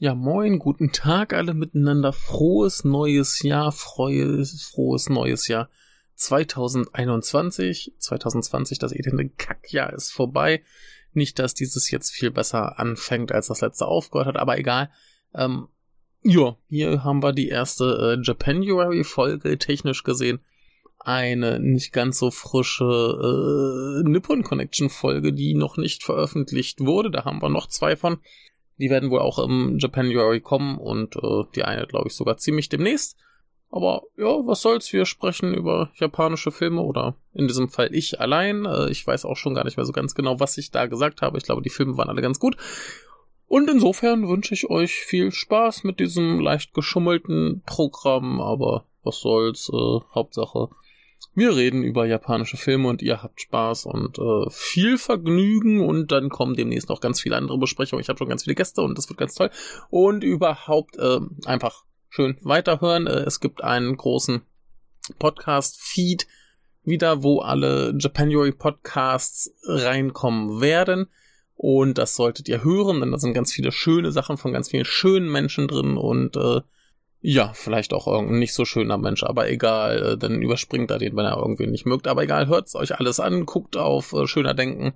Ja, moin, guten Tag alle miteinander. Frohes neues Jahr, frohes, frohes neues Jahr 2021. 2020, das elende Kackjahr ist vorbei. Nicht, dass dieses jetzt viel besser anfängt, als das letzte aufgehört hat, aber egal. Ähm, ja, hier haben wir die erste äh, Japanuary-Folge, technisch gesehen. Eine nicht ganz so frische äh, Nippon Connection-Folge, die noch nicht veröffentlicht wurde. Da haben wir noch zwei von. Die werden wohl auch im Japanuary kommen und äh, die eine, glaube ich, sogar ziemlich demnächst. Aber ja, was soll's, wir sprechen über japanische Filme oder in diesem Fall ich allein. Äh, ich weiß auch schon gar nicht mehr so ganz genau, was ich da gesagt habe. Ich glaube, die Filme waren alle ganz gut. Und insofern wünsche ich euch viel Spaß mit diesem leicht geschummelten Programm, aber was soll's, äh, Hauptsache wir reden über japanische Filme und ihr habt Spaß und äh, viel Vergnügen und dann kommen demnächst noch ganz viele andere Besprechungen. Ich habe schon ganz viele Gäste und das wird ganz toll. Und überhaupt äh, einfach schön weiterhören. Äh, es gibt einen großen Podcast-Feed wieder, wo alle Japanuary Podcasts reinkommen werden. Und das solltet ihr hören, denn da sind ganz viele schöne Sachen von ganz vielen schönen Menschen drin und äh, ja, vielleicht auch irgendein nicht so schöner Mensch, aber egal, äh, dann überspringt er den, wenn er irgendwie nicht mögt. Aber egal, hört's euch alles an, guckt auf äh, Schöner Denken.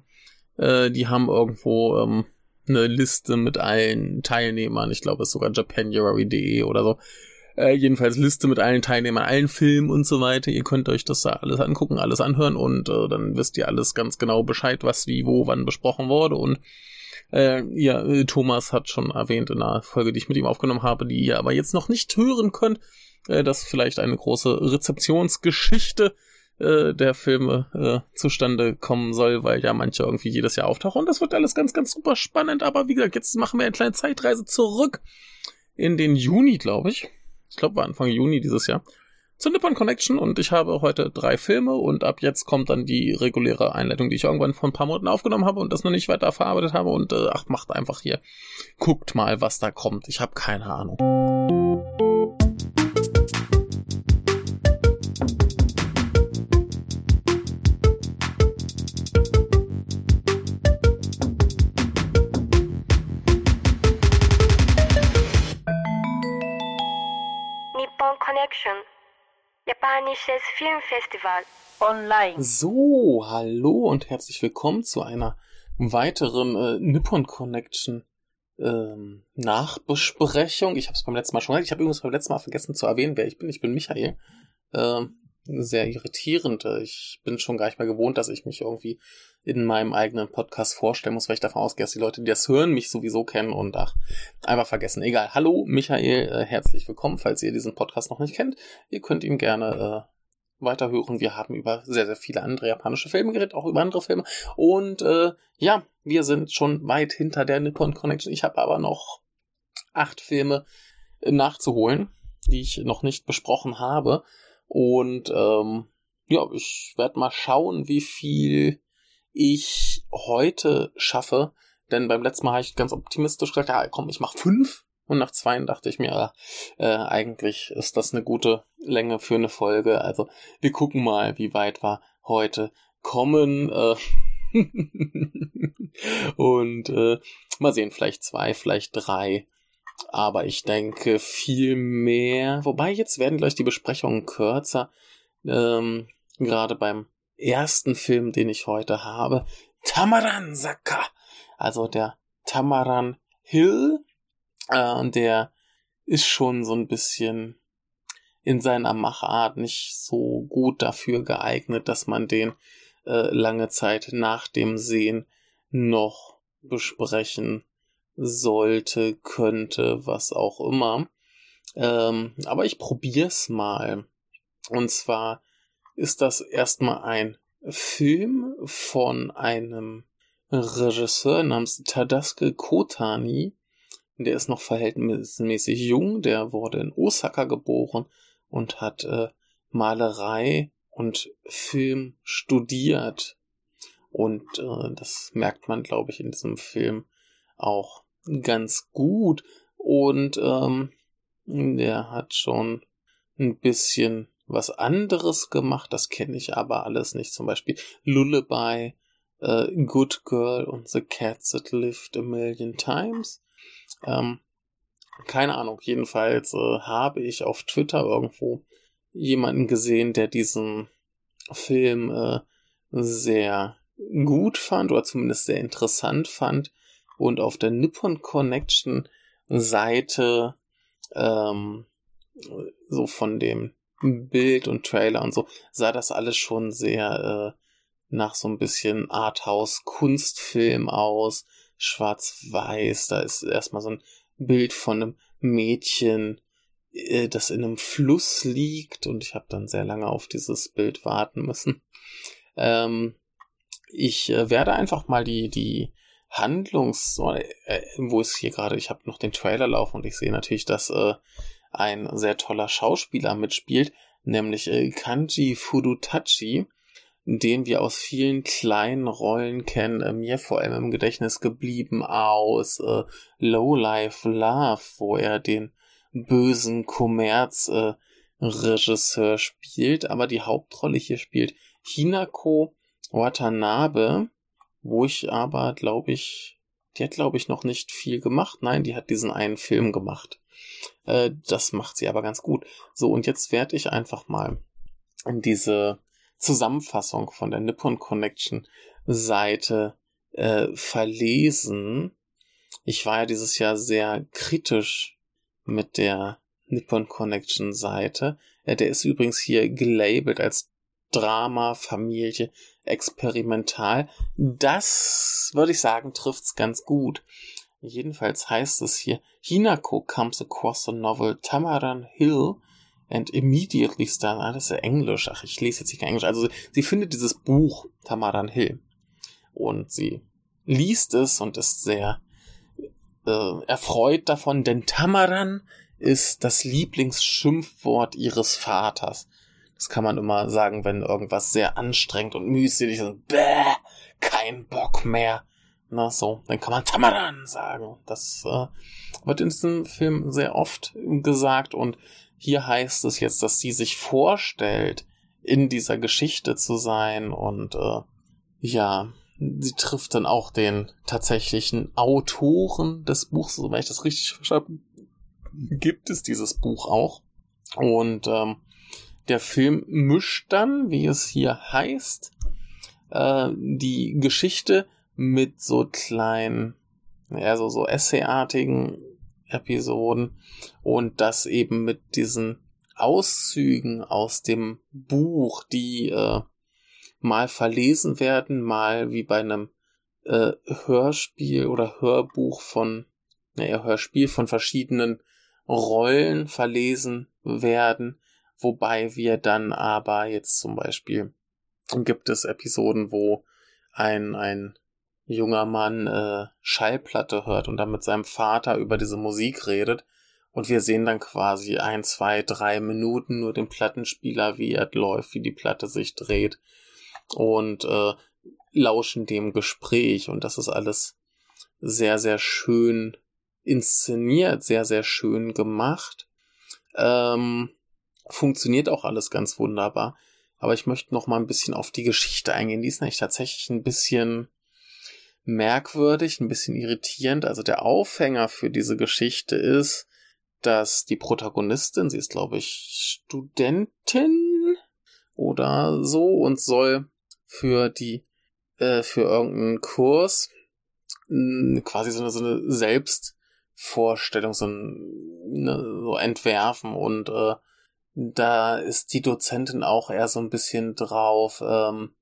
Äh, die haben irgendwo ähm, eine Liste mit allen Teilnehmern. Ich glaube, es ist sogar japanuary.de oder so. Äh, jedenfalls Liste mit allen Teilnehmern, allen Filmen und so weiter. Ihr könnt euch das da alles angucken, alles anhören und äh, dann wisst ihr alles ganz genau Bescheid, was wie, wo, wann besprochen wurde und äh, ja, äh, Thomas hat schon erwähnt in einer Folge, die ich mit ihm aufgenommen habe, die ihr aber jetzt noch nicht hören könnt, äh, dass vielleicht eine große Rezeptionsgeschichte äh, der Filme äh, zustande kommen soll, weil ja manche irgendwie jedes Jahr auftauchen. Und das wird alles ganz, ganz super spannend. Aber wie gesagt, jetzt machen wir eine kleine Zeitreise zurück in den Juni, glaube ich. Ich glaube, war Anfang Juni dieses Jahr zur Nippon Connection und ich habe heute drei Filme und ab jetzt kommt dann die reguläre Einleitung, die ich irgendwann vor ein paar Monaten aufgenommen habe und das noch nicht weiter verarbeitet habe und äh, ach, macht einfach hier. Guckt mal, was da kommt. Ich habe keine Ahnung. Nippon Connection Japanisches Filmfestival online. So, hallo und herzlich willkommen zu einer weiteren äh, Nippon Connection ähm, Nachbesprechung. Ich habe es beim letzten Mal schon gesagt. Ich habe übrigens beim letzten Mal vergessen zu erwähnen, wer ich bin. Ich bin Michael. Ähm, sehr irritierend. Ich bin schon gar nicht mehr gewohnt, dass ich mich irgendwie in meinem eigenen Podcast vorstellen muss, weil ich davon ausgehe, dass die Leute, die das hören, mich sowieso kennen und ach, einfach vergessen. Egal. Hallo, Michael, äh, herzlich willkommen, falls ihr diesen Podcast noch nicht kennt. Ihr könnt ihn gerne äh, weiterhören. Wir haben über sehr, sehr viele andere japanische Filme geredet, auch über andere Filme. Und äh, ja, wir sind schon weit hinter der Nippon Connection. Ich habe aber noch acht Filme äh, nachzuholen, die ich noch nicht besprochen habe. Und ähm, ja, ich werde mal schauen, wie viel ich heute schaffe. Denn beim letzten Mal habe ich ganz optimistisch gesagt, ja komm, ich mache fünf. Und nach zwei dachte ich mir, äh, eigentlich ist das eine gute Länge für eine Folge. Also wir gucken mal, wie weit wir heute kommen. Äh und äh, mal sehen, vielleicht zwei, vielleicht drei. Aber ich denke viel mehr. Wobei jetzt werden gleich die Besprechungen kürzer. Ähm, gerade beim ersten Film, den ich heute habe. Tamaran Saka. Also der Tamaran Hill. Äh, der ist schon so ein bisschen in seiner Machart nicht so gut dafür geeignet, dass man den äh, lange Zeit nach dem Sehen noch besprechen sollte, könnte, was auch immer. Ähm, aber ich probier's mal. Und zwar ist das erstmal ein Film von einem Regisseur namens Tadasuke Kotani. Der ist noch verhältnismäßig jung, der wurde in Osaka geboren und hat äh, Malerei und Film studiert. Und äh, das merkt man, glaube ich, in diesem Film auch ganz gut. Und ähm, der hat schon ein bisschen was anderes gemacht. Das kenne ich aber alles nicht. Zum Beispiel Lullaby, äh, Good Girl und The Cats That Lived a Million Times. Ähm, keine Ahnung, jedenfalls äh, habe ich auf Twitter irgendwo jemanden gesehen, der diesen Film äh, sehr gut fand oder zumindest sehr interessant fand und auf der Nippon Connection Seite ähm, so von dem Bild und Trailer und so sah das alles schon sehr äh, nach so ein bisschen Arthouse Kunstfilm aus, schwarz-weiß, da ist erstmal so ein Bild von einem Mädchen, äh, das in einem Fluss liegt und ich habe dann sehr lange auf dieses Bild warten müssen. Ähm, ich äh, werde einfach mal die, die Handlungs, äh, wo ist hier gerade, ich habe noch den Trailer laufen und ich sehe natürlich, dass äh, ein sehr toller Schauspieler mitspielt, nämlich äh, Kanji Fudutachi, den wir aus vielen kleinen Rollen kennen, äh, mir vor allem im Gedächtnis geblieben aus äh, Low Life Love, wo er den bösen Kommerz-Regisseur äh, spielt, aber die Hauptrolle hier spielt Hinako Watanabe, wo ich aber, glaube ich, die hat, glaube ich, noch nicht viel gemacht. Nein, die hat diesen einen Film gemacht. Äh, das macht sie aber ganz gut. So, und jetzt werde ich einfach mal in diese Zusammenfassung von der Nippon Connection Seite äh, verlesen. Ich war ja dieses Jahr sehr kritisch mit der Nippon Connection Seite. Äh, der ist übrigens hier gelabelt als Drama, Familie, experimental. Das, würde ich sagen, trifft's ganz gut. Jedenfalls heißt es hier, Hinako comes across the novel Tamaran Hill and immediately start, ah, das ist ja Englisch, ach, ich lese jetzt nicht Englisch, also sie findet dieses Buch Tamaran Hill und sie liest es und ist sehr äh, erfreut davon, denn Tamaran ist das Lieblingsschimpfwort ihres Vaters. Das kann man immer sagen, wenn irgendwas sehr anstrengend und mühselig ist. Bäh, kein Bock mehr. Na so, dann kann man Tamaran sagen. Das äh, wird in diesem Film sehr oft gesagt und hier heißt es jetzt, dass sie sich vorstellt, in dieser Geschichte zu sein und äh, ja, sie trifft dann auch den tatsächlichen Autoren des Buchs, so wenn ich das richtig verstanden gibt es dieses Buch auch. Und ähm, der Film mischt dann, wie es hier heißt, äh, die Geschichte mit so kleinen, ja, so, so Essayartigen Episoden und das eben mit diesen Auszügen aus dem Buch, die äh, mal verlesen werden, mal wie bei einem äh, Hörspiel oder Hörbuch von, naja, Hörspiel von verschiedenen Rollen verlesen werden, wobei wir dann aber jetzt zum Beispiel gibt es Episoden, wo ein, ein junger Mann äh, Schallplatte hört und dann mit seinem Vater über diese Musik redet. Und wir sehen dann quasi ein, zwei, drei Minuten nur den Plattenspieler, wie er läuft, wie die Platte sich dreht und äh, lauschen dem Gespräch. Und das ist alles sehr, sehr schön inszeniert, sehr, sehr schön gemacht. Ähm, funktioniert auch alles ganz wunderbar. Aber ich möchte noch mal ein bisschen auf die Geschichte eingehen. Die ist nämlich tatsächlich ein bisschen merkwürdig, ein bisschen irritierend. Also der Aufhänger für diese Geschichte ist, dass die Protagonistin, sie ist glaube ich Studentin oder so und soll für die, äh, für irgendeinen Kurs quasi so eine, so eine Selbstvorstellung, so, ein, ne, so entwerfen und äh, da ist die Dozentin auch eher so ein bisschen drauf, ähm,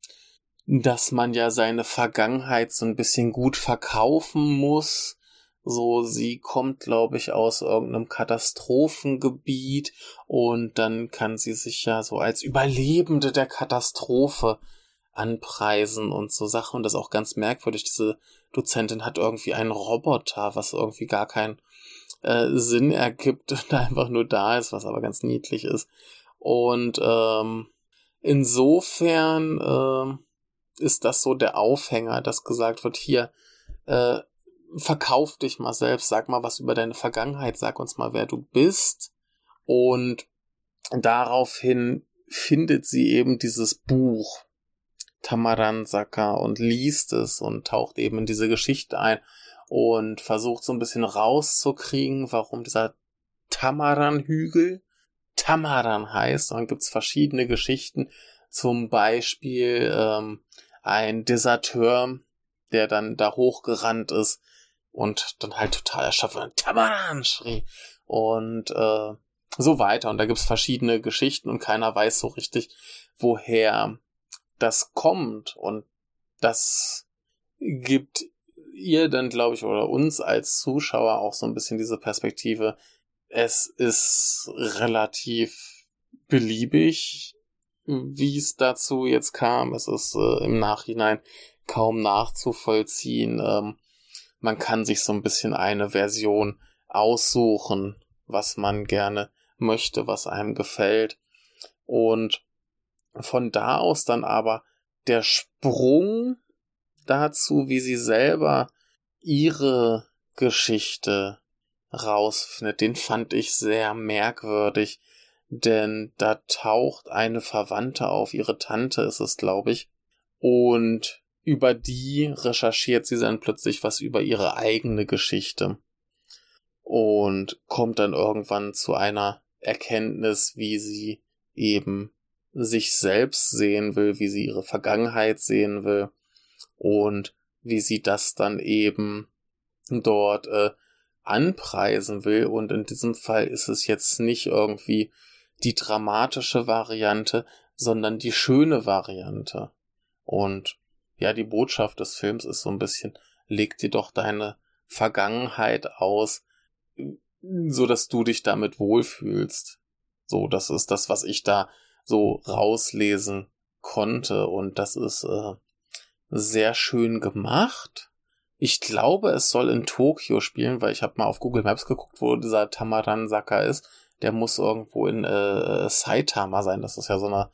dass man ja seine Vergangenheit so ein bisschen gut verkaufen muss. So, sie kommt, glaube ich, aus irgendeinem Katastrophengebiet und dann kann sie sich ja so als Überlebende der Katastrophe anpreisen und so Sachen. Und das ist auch ganz merkwürdig. Diese Dozentin hat irgendwie einen Roboter, was irgendwie gar keinen äh, Sinn ergibt und einfach nur da ist, was aber ganz niedlich ist. Und ähm, insofern äh, ist das so der Aufhänger, dass gesagt wird, hier, äh, verkauf dich mal selbst, sag mal was über deine Vergangenheit, sag uns mal, wer du bist. Und daraufhin findet sie eben dieses Buch Tamaran Saka und liest es und taucht eben in diese Geschichte ein. Und versucht so ein bisschen rauszukriegen, warum dieser Tamaran-Hügel Tamaran heißt. Und dann gibt's verschiedene Geschichten, zum Beispiel ähm, ein Deserteur, der dann da hochgerannt ist und dann halt total erschöpft Tamaran schrie und äh, so weiter. Und da gibt's verschiedene Geschichten und keiner weiß so richtig, woher das kommt. Und das gibt ihr dann, glaube ich, oder uns als Zuschauer auch so ein bisschen diese Perspektive. Es ist relativ beliebig, wie es dazu jetzt kam. Es ist äh, im Nachhinein kaum nachzuvollziehen. Ähm, man kann sich so ein bisschen eine Version aussuchen, was man gerne möchte, was einem gefällt. Und von da aus dann aber der Sprung dazu, wie sie selber ihre Geschichte rausfindet, den fand ich sehr merkwürdig, denn da taucht eine Verwandte auf, ihre Tante ist es, glaube ich, und über die recherchiert sie dann plötzlich was über ihre eigene Geschichte und kommt dann irgendwann zu einer Erkenntnis, wie sie eben sich selbst sehen will, wie sie ihre Vergangenheit sehen will und wie sie das dann eben dort äh, anpreisen will. Und in diesem Fall ist es jetzt nicht irgendwie die dramatische Variante, sondern die schöne Variante. Und ja, die Botschaft des Films ist so ein bisschen, leg dir doch deine Vergangenheit aus, so dass du dich damit wohlfühlst. So, das ist das, was ich da so rauslesen konnte und das ist äh, sehr schön gemacht. Ich glaube, es soll in Tokio spielen, weil ich habe mal auf Google Maps geguckt, wo dieser Tamaran-Saka ist. Der muss irgendwo in äh, Saitama sein. Das ist ja so eine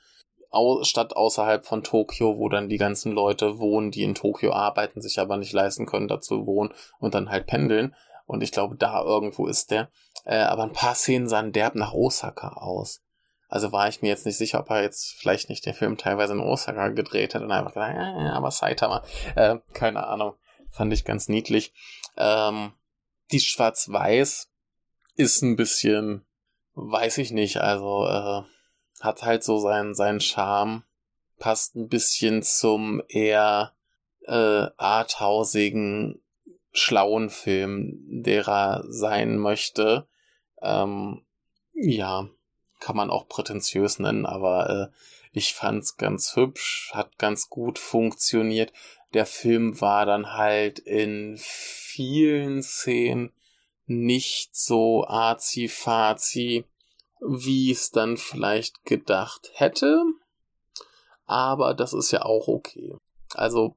Au Stadt außerhalb von Tokio, wo dann die ganzen Leute wohnen, die in Tokio arbeiten, sich aber nicht leisten können, dazu wohnen und dann halt pendeln. Und ich glaube, da irgendwo ist der. Äh, aber ein paar Szenen sahen derb nach Osaka aus. Also war ich mir jetzt nicht sicher, ob er jetzt vielleicht nicht den Film teilweise in Osaka gedreht hat und einfach gesagt, ja, aber Saitama. Äh, keine Ahnung. Fand ich ganz niedlich. Ähm, die Schwarz-Weiß ist ein bisschen, weiß ich nicht, also äh, hat halt so seinen, seinen Charme. Passt ein bisschen zum eher äh, arthausigen, schlauen Film, der er sein möchte. Ähm, ja, kann man auch prätentiös nennen, aber äh, ich fand's ganz hübsch, hat ganz gut funktioniert. Der Film war dann halt in vielen Szenen nicht so azi-fazi, wie es dann vielleicht gedacht hätte. Aber das ist ja auch okay. Also,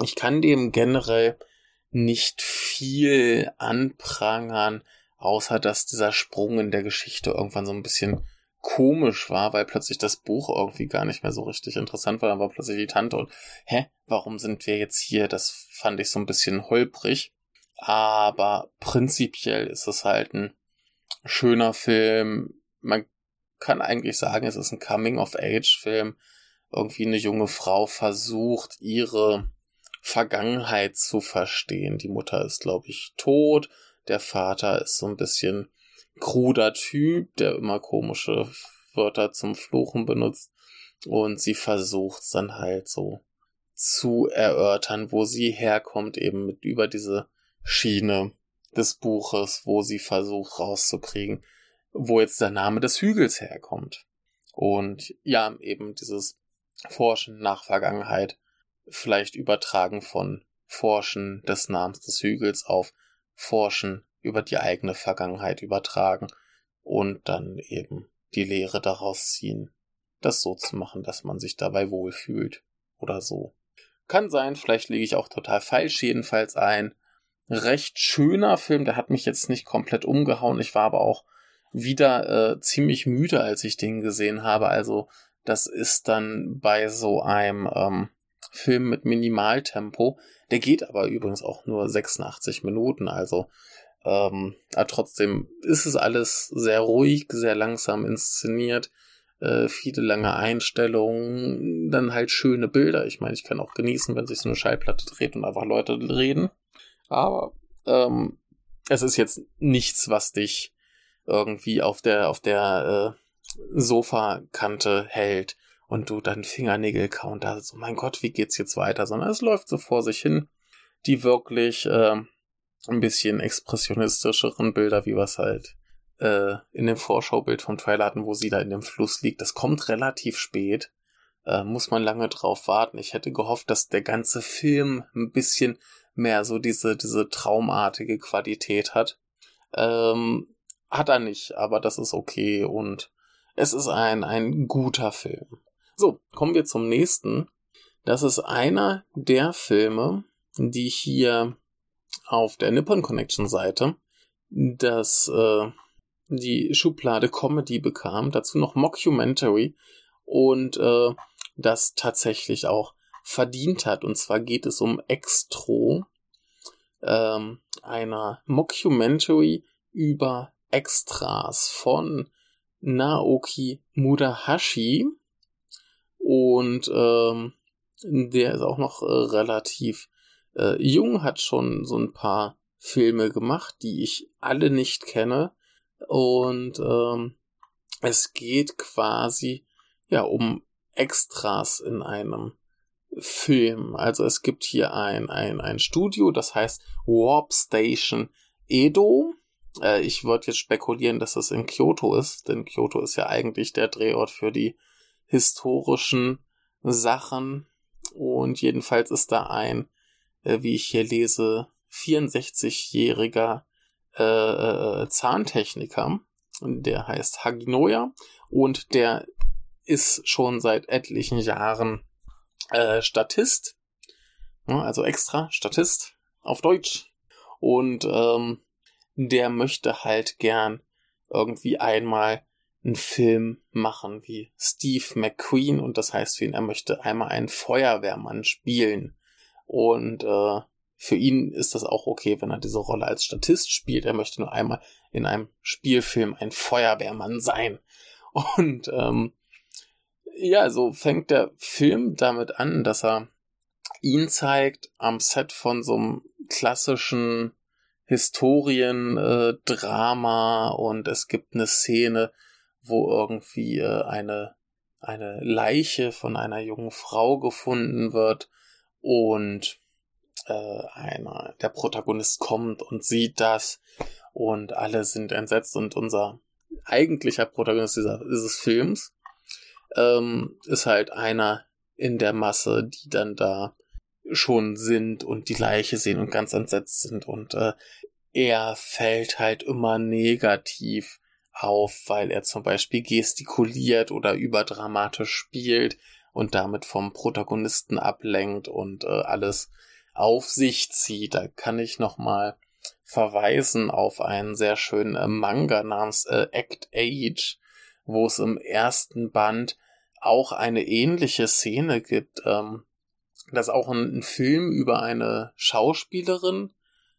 ich kann dem generell nicht viel anprangern, außer dass dieser Sprung in der Geschichte irgendwann so ein bisschen komisch war, weil plötzlich das Buch irgendwie gar nicht mehr so richtig interessant war. Dann war plötzlich die Tante und, hä, warum sind wir jetzt hier? Das fand ich so ein bisschen holprig. Aber prinzipiell ist es halt ein schöner Film. Man kann eigentlich sagen, es ist ein Coming-of-Age-Film. Irgendwie eine junge Frau versucht, ihre Vergangenheit zu verstehen. Die Mutter ist, glaube ich, tot. Der Vater ist so ein bisschen kruder Typ, der immer komische Wörter zum Fluchen benutzt. Und sie versucht es dann halt so zu erörtern, wo sie herkommt, eben mit über diese Schiene des Buches, wo sie versucht rauszukriegen, wo jetzt der Name des Hügels herkommt. Und ja, eben dieses Forschen nach Vergangenheit, vielleicht übertragen von Forschen des Namens des Hügels auf Forschen über die eigene Vergangenheit übertragen und dann eben die Lehre daraus ziehen, das so zu machen, dass man sich dabei wohlfühlt oder so. Kann sein, vielleicht liege ich auch total falsch, jedenfalls ein. Recht schöner Film, der hat mich jetzt nicht komplett umgehauen, ich war aber auch wieder äh, ziemlich müde, als ich den gesehen habe, also das ist dann bei so einem ähm, Film mit Minimaltempo, der geht aber übrigens auch nur 86 Minuten, also ähm, aber trotzdem ist es alles sehr ruhig, sehr langsam inszeniert, äh, viele lange Einstellungen, dann halt schöne Bilder. Ich meine, ich kann auch genießen, wenn sich so eine Schallplatte dreht und einfach Leute reden. Aber Ähm, es ist jetzt nichts, was dich irgendwie auf der, auf der äh, Sofakante hält und du dann Fingernägel kauen da so, mein Gott, wie geht's jetzt weiter? Sondern es läuft so vor sich hin. Die wirklich äh, ein bisschen expressionistischeren Bilder, wie es halt äh, in dem Vorschaubild vom Trailer hatten, wo sie da in dem Fluss liegt. Das kommt relativ spät. Äh, muss man lange drauf warten. Ich hätte gehofft, dass der ganze Film ein bisschen mehr so diese, diese traumartige Qualität hat. Ähm, hat er nicht, aber das ist okay und es ist ein, ein guter Film. So, kommen wir zum nächsten. Das ist einer der Filme, die hier auf der Nippon Connection Seite das äh, die Schublade Comedy bekam, dazu noch Mockumentary und äh, das tatsächlich auch verdient hat. Und zwar geht es um Extro, ähm, einer Mockumentary über Extras von Naoki Mudahashi. Und ähm, der ist auch noch äh, relativ äh, jung, hat schon so ein paar Filme gemacht, die ich alle nicht kenne. Und ähm, es geht quasi ja um Extras in einem Film. Also es gibt hier ein, ein, ein Studio, das heißt Warp Station Edo. Äh, ich würde jetzt spekulieren, dass es in Kyoto ist, denn Kyoto ist ja eigentlich der Drehort für die historischen Sachen. Und jedenfalls ist da ein, äh, wie ich hier lese, 64-jähriger äh, äh, Zahntechniker. Der heißt Haginoya und der ist schon seit etlichen Jahren äh, Statist. Also extra Statist auf Deutsch. Und ähm, der möchte halt gern irgendwie einmal einen Film machen wie Steve McQueen und das heißt für ihn, er möchte einmal einen Feuerwehrmann spielen. Und äh, für ihn ist das auch okay, wenn er diese Rolle als Statist spielt. Er möchte nur einmal in einem Spielfilm ein Feuerwehrmann sein. Und ähm, ja, so fängt der Film damit an, dass er ihn zeigt am Set von so einem klassischen Historiendrama äh, und es gibt eine Szene, wo irgendwie äh, eine, eine Leiche von einer jungen Frau gefunden wird und äh, einer, der Protagonist kommt und sieht das und alle sind entsetzt und unser eigentlicher Protagonist dieser, dieses Films ähm, ist halt einer in der Masse, die dann da schon sind und die Leiche sehen und ganz entsetzt sind. Und äh, er fällt halt immer negativ auf, weil er zum Beispiel gestikuliert oder überdramatisch spielt und damit vom Protagonisten ablenkt und äh, alles auf sich zieht. Da kann ich nochmal verweisen auf einen sehr schönen äh, Manga namens äh, Act Age, wo es im ersten Band auch eine ähnliche Szene gibt. Ähm, das ist auch ein, ein Film über eine Schauspielerin.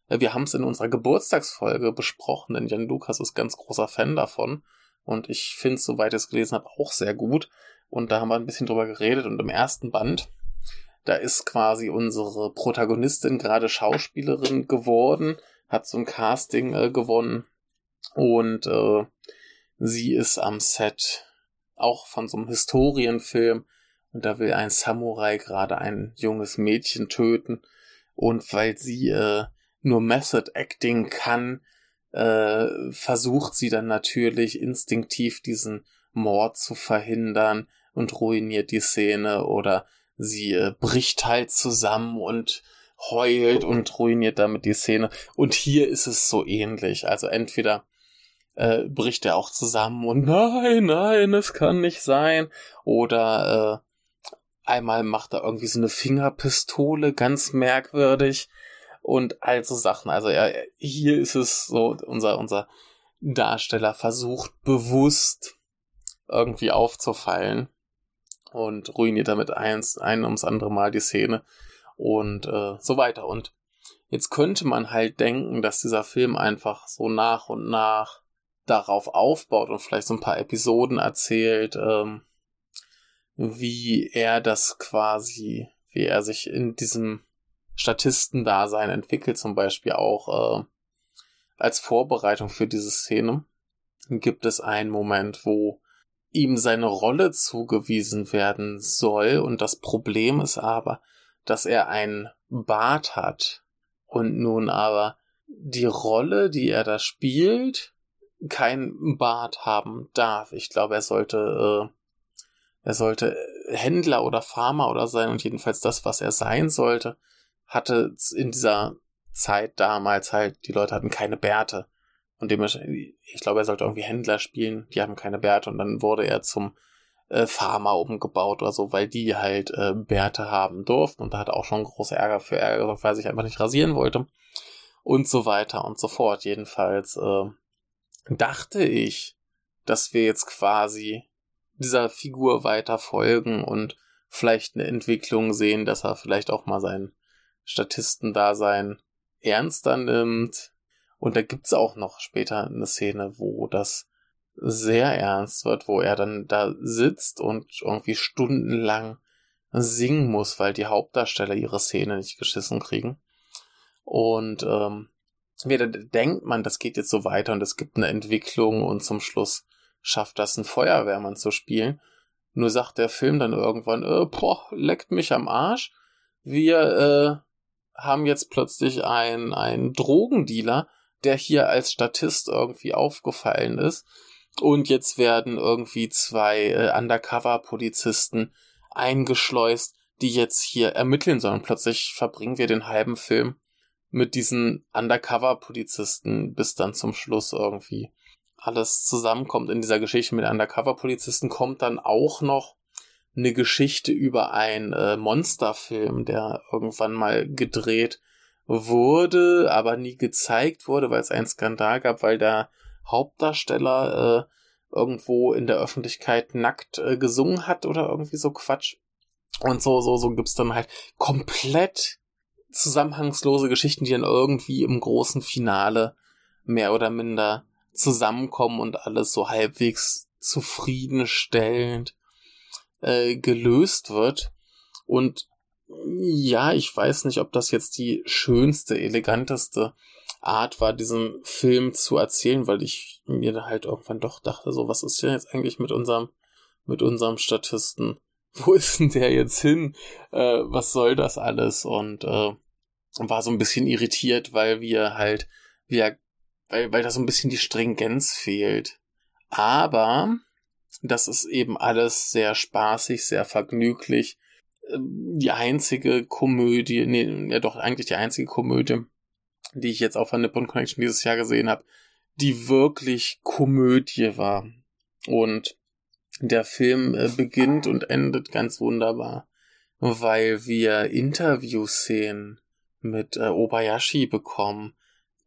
Äh, wir haben es in unserer Geburtstagsfolge besprochen, denn Jan Lukas ist ganz großer Fan davon. Und ich finde es, soweit ich es gelesen habe, auch sehr gut. Und da haben wir ein bisschen drüber geredet. Und im ersten Band, da ist quasi unsere Protagonistin gerade Schauspielerin geworden, hat so ein Casting äh, gewonnen. Und äh, sie ist am Set auch von so einem Historienfilm. Und da will ein Samurai gerade ein junges Mädchen töten. Und weil sie äh, nur Method Acting kann, äh, versucht sie dann natürlich instinktiv diesen Mord zu verhindern und ruiniert die Szene oder sie äh, bricht halt zusammen und heult und ruiniert damit die Szene. Und hier ist es so ähnlich. Also entweder äh, bricht er auch zusammen und nein, nein, es kann nicht sein. Oder äh, einmal macht er irgendwie so eine Fingerpistole, ganz merkwürdig. Und all so Sachen. Also ja, hier ist es so, unser, unser Darsteller versucht bewusst irgendwie aufzufallen und ruiniert damit eins, ein ums andere Mal die Szene und äh, so weiter. Und jetzt könnte man halt denken, dass dieser Film einfach so nach und nach darauf aufbaut und vielleicht so ein paar Episoden erzählt, ähm, wie er das quasi, wie er sich in diesem Statistendasein entwickelt, zum Beispiel auch äh, als Vorbereitung für diese Szene gibt es einen Moment, wo ihm seine Rolle zugewiesen werden soll und das Problem ist aber, dass er einen Bart hat und nun aber die Rolle, die er da spielt, kein Bart haben darf. Ich glaube, er sollte, äh, er sollte Händler oder Farmer oder sein und jedenfalls das, was er sein sollte, hatte in dieser Zeit damals halt, die Leute hatten keine Bärte. Und dementsprechend, ich glaube, er sollte irgendwie Händler spielen, die haben keine Bärte und dann wurde er zum äh, Farmer umgebaut oder so, weil die halt äh, Bärte haben durften und da hat er auch schon große Ärger für Ärger, weil er sich einfach nicht rasieren wollte und so weiter und so fort. Jedenfalls äh, dachte ich, dass wir jetzt quasi dieser Figur weiter folgen und vielleicht eine Entwicklung sehen, dass er vielleicht auch mal sein Statistendasein ernster nimmt. Und da gibt's auch noch später eine Szene, wo das sehr ernst wird, wo er dann da sitzt und irgendwie stundenlang singen muss, weil die Hauptdarsteller ihre Szene nicht geschissen kriegen. Und ähm, wieder denkt man, das geht jetzt so weiter und es gibt eine Entwicklung und zum Schluss schafft das ein Feuerwehrmann zu spielen. Nur sagt der Film dann irgendwann, äh, boah, leckt mich am Arsch. Wir äh, haben jetzt plötzlich einen, einen Drogendealer, der hier als Statist irgendwie aufgefallen ist. Und jetzt werden irgendwie zwei äh, Undercover-Polizisten eingeschleust, die jetzt hier ermitteln sollen. Plötzlich verbringen wir den halben Film mit diesen Undercover-Polizisten, bis dann zum Schluss irgendwie alles zusammenkommt in dieser Geschichte mit Undercover-Polizisten, kommt dann auch noch eine Geschichte über einen äh, Monsterfilm, der irgendwann mal gedreht wurde, aber nie gezeigt wurde, weil es einen Skandal gab, weil der Hauptdarsteller äh, irgendwo in der Öffentlichkeit nackt äh, gesungen hat oder irgendwie so Quatsch. Und so, so, so gibt's dann halt komplett zusammenhangslose Geschichten, die dann irgendwie im großen Finale mehr oder minder zusammenkommen und alles so halbwegs zufriedenstellend äh, gelöst wird. Und ja, ich weiß nicht, ob das jetzt die schönste, eleganteste Art war, diesen Film zu erzählen, weil ich mir da halt irgendwann doch dachte, so, was ist denn jetzt eigentlich mit unserem, mit unserem Statisten? Wo ist denn der jetzt hin? Äh, was soll das alles? Und äh, war so ein bisschen irritiert, weil wir halt, wir, weil, weil da so ein bisschen die Stringenz fehlt. Aber das ist eben alles sehr spaßig, sehr vergnüglich. Die einzige Komödie, nee, ja doch, eigentlich die einzige Komödie, die ich jetzt auf der Nippon Connection dieses Jahr gesehen habe, die wirklich Komödie war. Und der Film äh, beginnt und endet ganz wunderbar, weil wir Interviewszenen mit äh, Obayashi bekommen,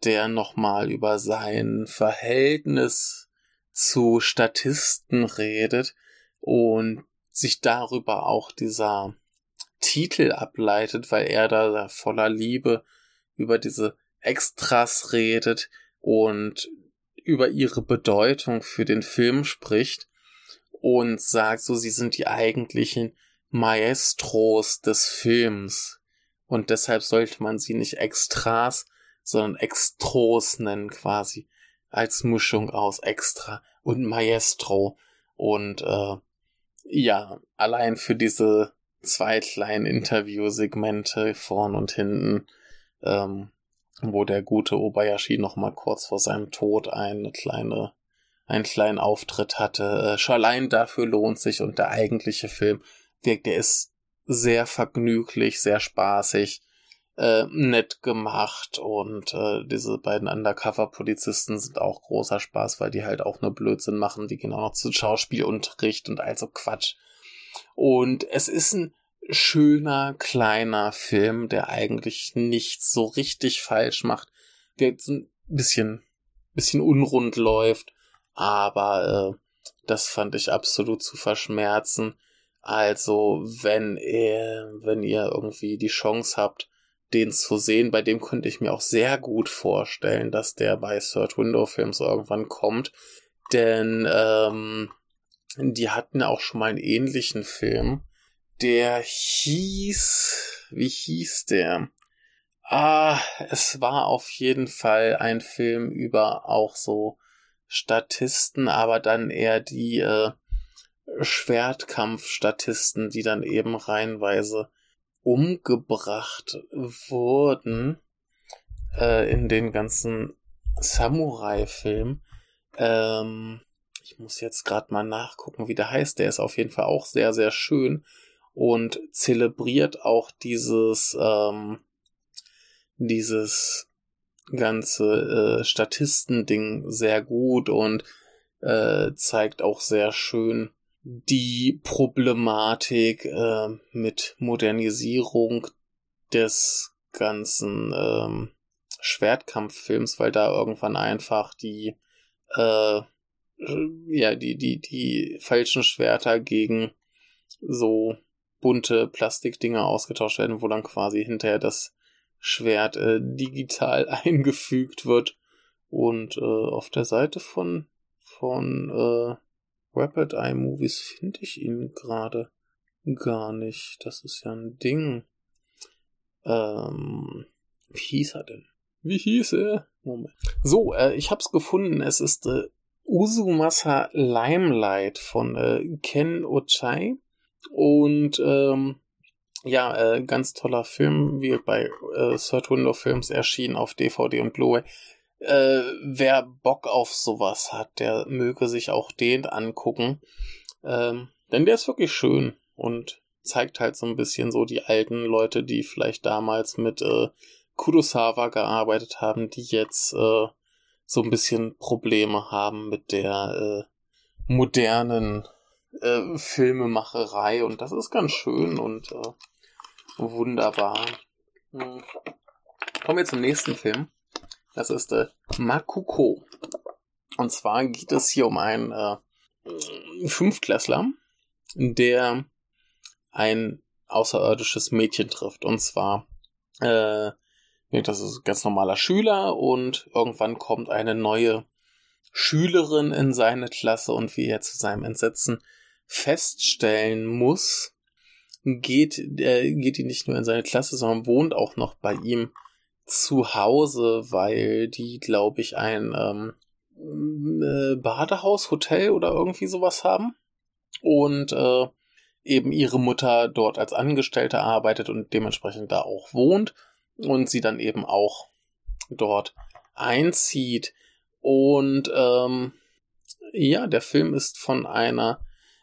der nochmal über sein Verhältnis zu Statisten redet und sich darüber auch dieser Titel ableitet, weil er da voller Liebe über diese Extras redet und über ihre Bedeutung für den Film spricht und sagt so, sie sind die eigentlichen Maestros des Films. Und deshalb sollte man sie nicht Extras, sondern Extros nennen quasi. Als Mischung aus Extra und Maestro. Und äh, ja, allein für diese zwei kleinen Interviewsegmente vorn und hinten, ähm, wo der gute Obayashi noch mal kurz vor seinem Tod eine kleine, einen kleinen Auftritt hatte. Äh, schon allein dafür lohnt sich und der eigentliche Film wirkt, der ist sehr vergnüglich, sehr spaßig, äh, nett gemacht und äh, diese beiden Undercover-Polizisten sind auch großer Spaß, weil die halt auch nur Blödsinn machen, die gehen auch noch zu Schauspielunterricht und also Quatsch. Und es ist ein schöner, kleiner Film, der eigentlich nichts so richtig falsch macht, der jetzt ein bisschen, bisschen unrund läuft, aber äh, das fand ich absolut zu verschmerzen. Also, wenn ihr, wenn ihr irgendwie die Chance habt, den zu sehen, bei dem könnte ich mir auch sehr gut vorstellen, dass der bei Third Window Films irgendwann kommt. Denn ähm, die hatten auch schon mal einen ähnlichen Film. Der hieß, wie hieß der? Ah, es war auf jeden Fall ein Film über auch so Statisten, aber dann eher die äh, Schwertkampfstatisten, die dann eben reihenweise umgebracht wurden äh, in den ganzen Samurai-Film. Ähm, ich muss jetzt gerade mal nachgucken, wie der heißt. Der ist auf jeden Fall auch sehr, sehr schön und zelebriert auch dieses, ähm, dieses ganze äh, Statistending sehr gut und äh, zeigt auch sehr schön die Problematik äh, mit Modernisierung des ganzen ähm, Schwertkampffilms, weil da irgendwann einfach die äh, ja die die die falschen Schwerter gegen so bunte Plastikdinger ausgetauscht werden, wo dann quasi hinterher das Schwert äh, digital eingefügt wird und äh, auf der Seite von von äh, Rapid Eye Movies finde ich ihn gerade gar nicht. Das ist ja ein Ding. Ähm, wie hieß er denn? Wie hieß er? Moment. So, äh, ich hab's gefunden. Es ist äh, Uzumasa Limelight von äh, Ken Ochai. Und ähm, ja, äh, ganz toller Film, wie bei äh, Third Window Films erschienen auf DVD und Blu-ray. Äh, wer Bock auf sowas hat, der möge sich auch den angucken. Ähm, denn der ist wirklich schön und zeigt halt so ein bisschen so die alten Leute, die vielleicht damals mit äh, Kurosawa gearbeitet haben, die jetzt äh, so ein bisschen Probleme haben mit der äh, modernen äh, Filmemacherei und das ist ganz schön und äh, wunderbar. Hm. Kommen wir zum nächsten Film. Das ist äh, Makuko. Und zwar geht es hier um einen äh, Fünftklässler, der ein außerirdisches Mädchen trifft. Und zwar äh, das ist ein ganz normaler Schüler und irgendwann kommt eine neue Schülerin in seine Klasse und wie er zu seinem Entsetzen feststellen muss, geht, äh, geht die nicht nur in seine Klasse, sondern wohnt auch noch bei ihm zu Hause, weil die, glaube ich, ein ähm, äh, Badehaus, Hotel oder irgendwie sowas haben. Und äh, eben ihre Mutter dort als Angestellte arbeitet und dementsprechend da auch wohnt und sie dann eben auch dort einzieht. Und ähm, ja, der Film ist von einer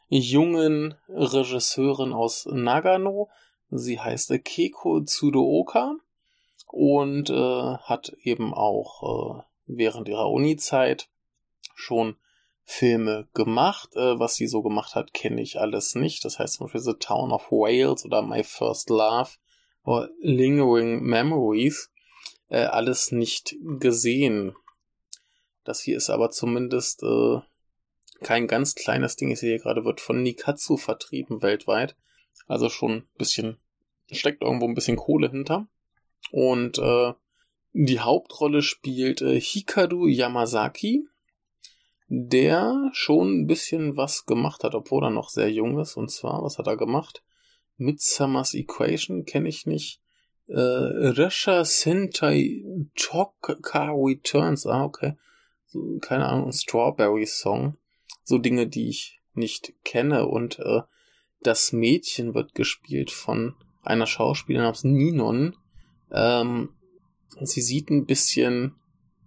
jungen Regisseurin aus Nagano. Sie heißt Keiko Tsuruoka und äh, hat eben auch äh, während ihrer Uni-Zeit schon Filme gemacht. Äh, was sie so gemacht hat, kenne ich alles nicht. Das heißt zum Beispiel The Town of Wales oder My First Love oder Lingering Memories. Äh, alles nicht gesehen. Das hier ist aber zumindest äh, kein ganz kleines Ding. Ich sehe gerade, wird von Nikatsu vertrieben weltweit. Also schon ein bisschen, steckt irgendwo ein bisschen Kohle hinter. Und äh, die Hauptrolle spielt äh, Hikaru Yamazaki, der schon ein bisschen was gemacht hat, obwohl er noch sehr jung ist. Und zwar, was hat er gemacht? Midsummer's Equation kenne ich nicht. Äh, Resha Sentai Choka Returns, ah, okay. So, keine Ahnung, Strawberry Song. So Dinge, die ich nicht kenne. Und äh, das Mädchen wird gespielt von einer Schauspielerin namens Ninon, ähm, sie sieht ein bisschen,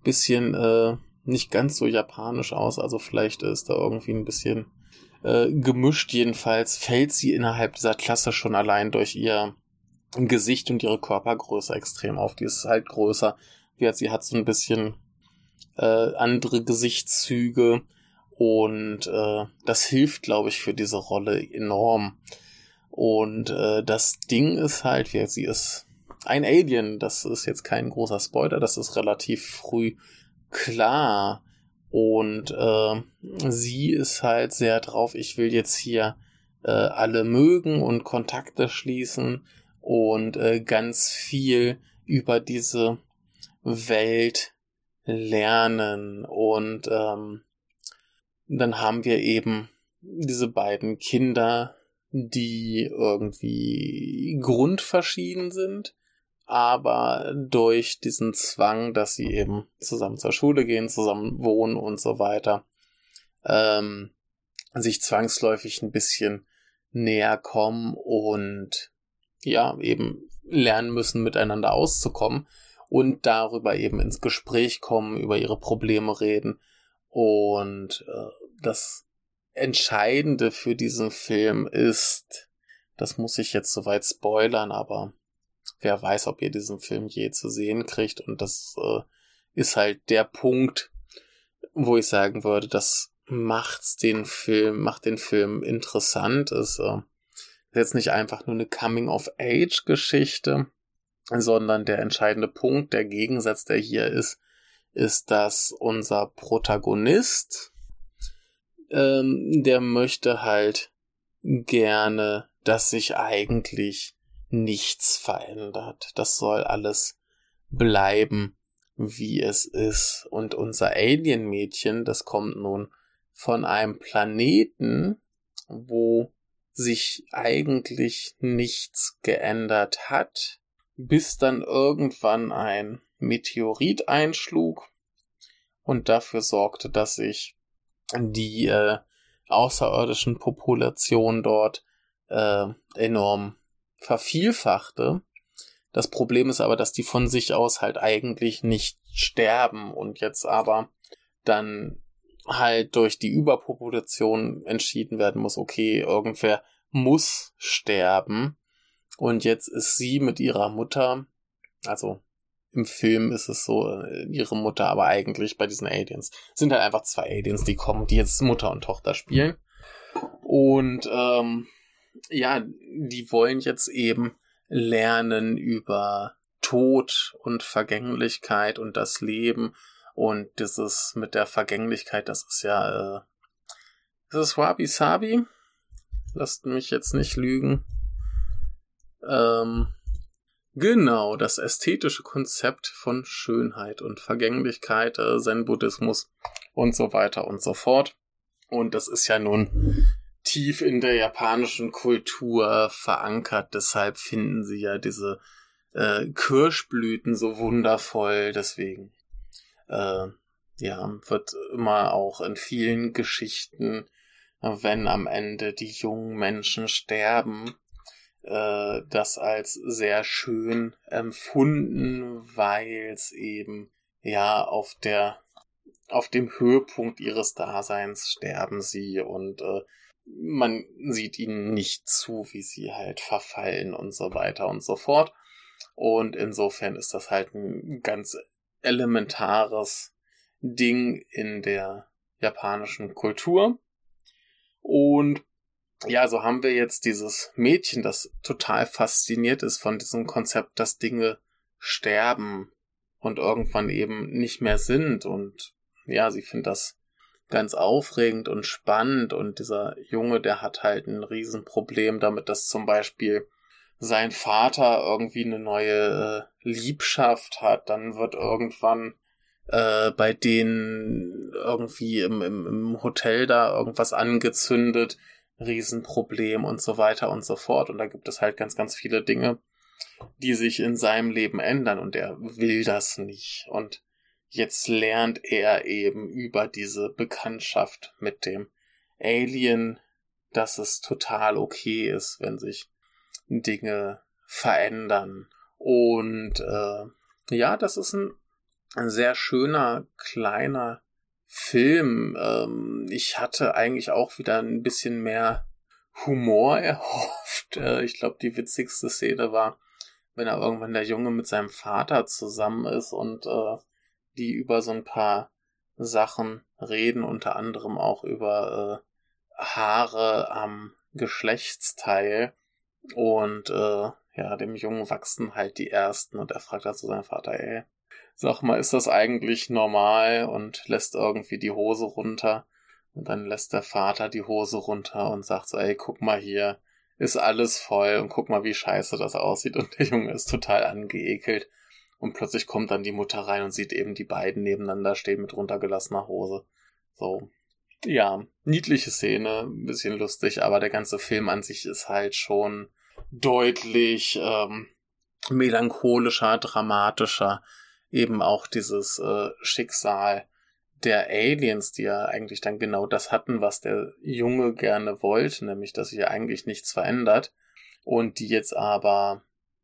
bisschen äh, nicht ganz so japanisch aus, also vielleicht ist da irgendwie ein bisschen äh, gemischt. Jedenfalls fällt sie innerhalb dieser Klasse schon allein durch ihr Gesicht und ihre Körpergröße extrem auf. Die ist halt größer. Sie hat so ein bisschen äh, andere Gesichtszüge und äh, das hilft, glaube ich, für diese Rolle enorm. Und äh, das Ding ist halt, wie sie ist ein Alien, das ist jetzt kein großer Spoiler, das ist relativ früh klar. Und äh, sie ist halt sehr drauf, ich will jetzt hier äh, alle mögen und Kontakte schließen und äh, ganz viel über diese Welt lernen. Und ähm, dann haben wir eben diese beiden Kinder, die irgendwie grundverschieden sind aber durch diesen Zwang, dass sie eben zusammen zur Schule gehen, zusammen wohnen und so weiter, ähm, sich zwangsläufig ein bisschen näher kommen und ja, eben lernen müssen, miteinander auszukommen und darüber eben ins Gespräch kommen, über ihre Probleme reden. Und äh, das Entscheidende für diesen Film ist, das muss ich jetzt soweit spoilern, aber wer weiß, ob ihr diesen Film je zu sehen kriegt. Und das äh, ist halt der Punkt, wo ich sagen würde, das macht's den Film, macht den Film interessant. Es äh, ist jetzt nicht einfach nur eine Coming-of-Age-Geschichte, sondern der entscheidende Punkt, der Gegensatz, der hier ist, ist, dass unser Protagonist, ähm, der möchte halt gerne, dass sich eigentlich nichts verändert. Das soll alles bleiben, wie es ist. Und unser Alien-Mädchen, das kommt nun von einem Planeten, wo sich eigentlich nichts geändert hat, bis dann irgendwann ein Meteorit einschlug und dafür sorgte, dass sich die äh, außerirdischen Population dort äh, enorm vervielfachte. Das Problem ist aber, dass die von sich aus halt eigentlich nicht sterben und jetzt aber dann halt durch die Überpopulation entschieden werden muss, okay, irgendwer muss sterben. Und jetzt ist sie mit ihrer Mutter, also im Film ist es so, äh, ihre Mutter, aber eigentlich bei diesen Aliens sind halt einfach zwei Aliens, die kommen, die jetzt Mutter und Tochter spielen. Und ähm, ja, die wollen jetzt eben lernen über Tod und Vergänglichkeit und das Leben und dieses mit der Vergänglichkeit, das ist ja, äh, das ist Wabi Sabi. Lasst mich jetzt nicht lügen. Ähm, genau, das ästhetische Konzept von Schönheit und Vergänglichkeit, äh, Zen-Buddhismus und so weiter und so fort. Und das ist ja nun tief in der japanischen Kultur verankert. Deshalb finden sie ja diese äh, Kirschblüten so wundervoll. Deswegen äh, ja, wird immer auch in vielen Geschichten, wenn am Ende die jungen Menschen sterben, äh, das als sehr schön empfunden, weil es eben ja auf der auf dem Höhepunkt ihres Daseins sterben sie und äh, man sieht ihnen nicht zu, wie sie halt verfallen und so weiter und so fort. Und insofern ist das halt ein ganz elementares Ding in der japanischen Kultur. Und ja, so haben wir jetzt dieses Mädchen, das total fasziniert ist von diesem Konzept, dass Dinge sterben und irgendwann eben nicht mehr sind. Und ja, sie findet das ganz aufregend und spannend und dieser Junge, der hat halt ein Riesenproblem damit, dass zum Beispiel sein Vater irgendwie eine neue äh, Liebschaft hat, dann wird irgendwann äh, bei denen irgendwie im, im, im Hotel da irgendwas angezündet, Riesenproblem und so weiter und so fort. Und da gibt es halt ganz, ganz viele Dinge, die sich in seinem Leben ändern und er will das nicht. Und jetzt lernt er eben über diese Bekanntschaft mit dem Alien, dass es total okay ist, wenn sich Dinge verändern. Und äh, ja, das ist ein, sehr schöner, kleiner Film. Ähm, ich hatte eigentlich auch wieder ein bisschen mehr Humor erhofft. Äh, ich glaube, die witzigste Szene war, wenn er irgendwann der Junge mit seinem Vater zusammen ist und äh, die über so ein paar Sachen reden, unter anderem auch über äh, Haare am Geschlechtsteil. Und äh, ja, dem Jungen wachsen halt die ersten und er fragt also seinen Vater, ey, sag mal, ist das eigentlich normal? Und lässt irgendwie die Hose runter. Und dann lässt der Vater die Hose runter und sagt so, ey, guck mal hier, ist alles voll und guck mal, wie scheiße das aussieht. Und der Junge ist total angeekelt. Und plötzlich kommt dann die Mutter rein und sieht eben die beiden nebeneinander stehen mit runtergelassener Hose. So. Ja, niedliche Szene, bisschen lustig, aber der ganze Film an sich ist halt schon deutlich ähm, melancholischer, dramatischer, eben auch dieses äh, Schicksal der Aliens, die ja eigentlich dann genau das hatten, was der Junge gerne wollte, nämlich dass sich eigentlich nichts verändert und die jetzt aber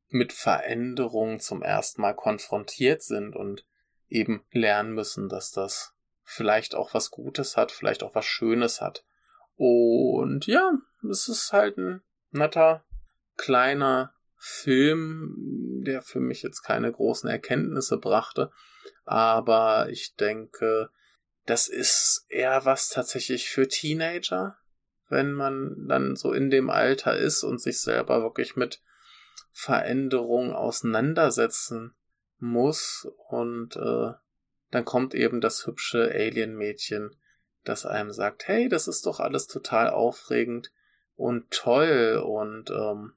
mit Veränderung zum ersten Mal konfrontiert sind und eben lernen müssen, dass das vielleicht auch was Gutes hat, vielleicht auch was Schönes hat. Und ja, es ist halt ein netter, kleiner Film, der für mich jetzt keine großen Erkenntnisse brachte. Aber ich denke, das ist eher was tatsächlich für Teenager, wenn man dann so in dem Alter ist und sich selber wirklich mit Veränderung auseinandersetzen muss und äh, dann kommt eben das hübsche Alien-Mädchen, das einem sagt, hey, das ist doch alles total aufregend und toll und ähm,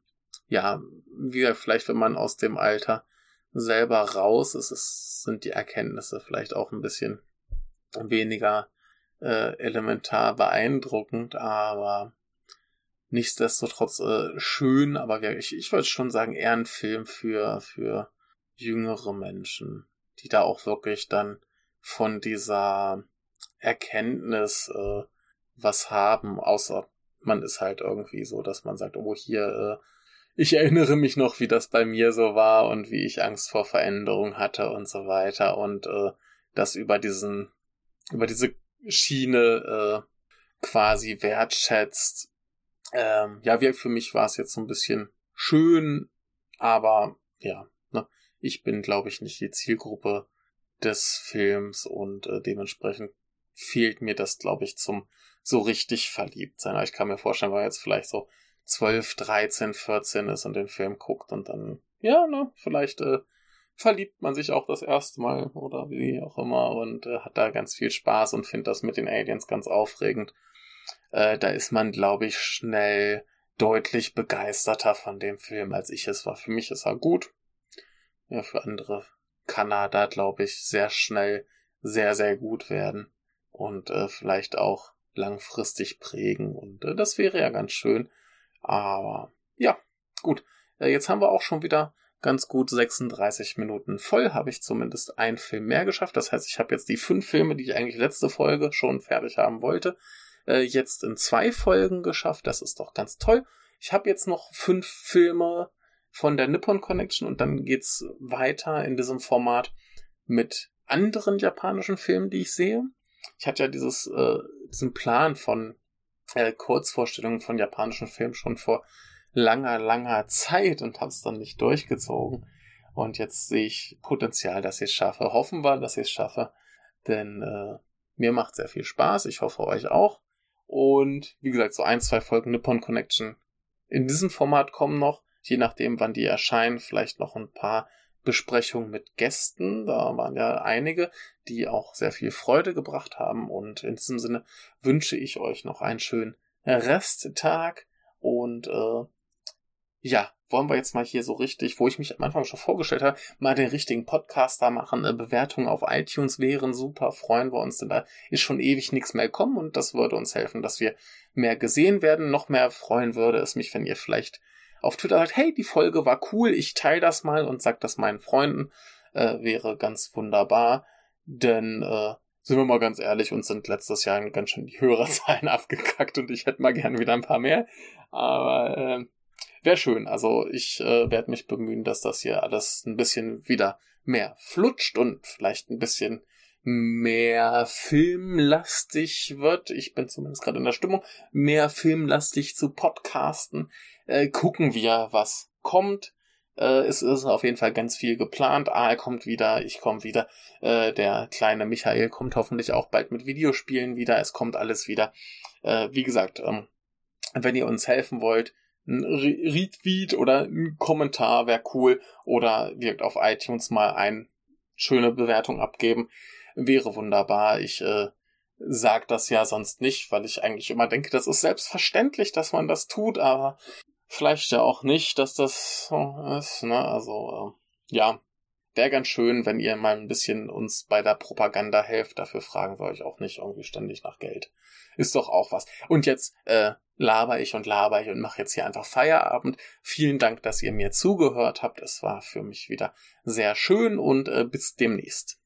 ja, wie vielleicht, wenn man aus dem Alter selber raus ist, ist sind die Erkenntnisse vielleicht auch ein bisschen weniger äh, elementar beeindruckend, aber nichtsdestotrotz äh, schön, aber ich, ich würde schon sagen, eher ein Film für, für jüngere Menschen, die da auch wirklich dann von dieser Erkenntnis äh, was haben, außer man ist halt irgendwie so, dass man sagt, oh, hier äh, ich erinnere mich noch, wie das bei mir so war und wie ich Angst vor Veränderung hatte und so weiter und äh, das über diesen, über diese Schiene äh, quasi wertschätzt. Ähm, ja, wie für mich war es jetzt so ein bisschen schön, aber ja, ne, ich bin, glaube ich, nicht die Zielgruppe des Films und äh, dementsprechend fehlt mir das, glaube ich, zum so richtig verliebt sein. Aber ich kann mir vorstellen, weil jetzt vielleicht so 12, 13, 14 ist und den Film guckt und dann, ja, ne, vielleicht äh, verliebt man sich auch das erste Mal oder wie auch immer und äh, hat da ganz viel Spaß und findet das mit den Aliens ganz aufregend. Äh, da ist man, glaube ich, schnell deutlich begeisterter von dem Film, als ich es war. Für mich ist er gut. Ja, für andere kann er da, glaube ich, sehr schnell sehr, sehr gut werden und äh, vielleicht auch langfristig prägen. Und äh, das wäre ja ganz schön. Aber ja, gut. Äh, jetzt haben wir auch schon wieder ganz gut 36 Minuten voll. Habe ich zumindest einen Film mehr geschafft. Das heißt, ich habe jetzt die fünf Filme, die ich eigentlich letzte Folge schon fertig haben wollte, äh, jetzt in zwei Folgen geschafft. Das ist doch ganz toll. Ich habe jetzt noch fünf Filme von der Nippon Connection und dann geht's weiter in diesem Format mit anderen japanischen Filmen, die ich sehe. Ich hatte ja dieses, äh, diesen Plan von äh, Kurzvorstellungen von japanischen Filmen schon vor langer, langer Zeit und habe es dann nicht durchgezogen. Und jetzt sehe ich Potenzial, dass ich es schaffe. Hoffen wir, dass ich es schaffe. Denn äh, mir macht sehr viel Spaß. Ich hoffe euch auch. Und wie gesagt, so ein, zwei Folgen Nippon Connection in diesem Format kommen noch. Je nachdem, wann die erscheinen, vielleicht noch ein paar Besprechungen mit Gästen. Da waren ja einige, die auch sehr viel Freude gebracht haben. Und in diesem Sinne wünsche ich euch noch einen schönen Resttag. Und äh, ja, wollen wir jetzt mal hier so richtig, wo ich mich am Anfang schon vorgestellt habe, mal den richtigen Podcaster machen. Eine Bewertung auf iTunes wären super, freuen wir uns, denn da ist schon ewig nichts mehr gekommen und das würde uns helfen, dass wir mehr gesehen werden. Noch mehr freuen würde es mich, wenn ihr vielleicht auf Twitter sagt, hey, die Folge war cool, ich teile das mal und sag das meinen Freunden, äh, wäre ganz wunderbar. Denn, äh, sind wir mal ganz ehrlich, uns sind letztes Jahr ganz schön die Hörerzahlen abgekackt und ich hätte mal gern wieder ein paar mehr. Aber äh, wäre schön. Also ich äh, werde mich bemühen, dass das hier alles ein bisschen wieder mehr flutscht und vielleicht ein bisschen mehr filmlastig wird. Ich bin zumindest gerade in der Stimmung, mehr filmlastig zu podcasten. Äh, gucken wir, was kommt. Äh, es ist auf jeden Fall ganz viel geplant. Aal kommt wieder, ich komme wieder. Äh, der kleine Michael kommt hoffentlich auch bald mit Videospielen wieder. Es kommt alles wieder. Äh, wie gesagt, ähm, wenn ihr uns helfen wollt, ein Retweet oder ein Kommentar wäre cool. Oder wirkt auf iTunes mal eine schöne Bewertung abgeben wäre wunderbar. Ich äh, sag das ja sonst nicht, weil ich eigentlich immer denke, das ist selbstverständlich, dass man das tut, aber vielleicht ja auch nicht, dass das so ist. Ne? Also äh, ja, wäre ganz schön, wenn ihr mal ein bisschen uns bei der Propaganda helft. Dafür fragen wir euch auch nicht irgendwie ständig nach Geld. Ist doch auch was. Und jetzt äh, laber ich und laber ich und mache jetzt hier einfach Feierabend. Vielen Dank, dass ihr mir zugehört habt. Es war für mich wieder sehr schön und äh, bis demnächst.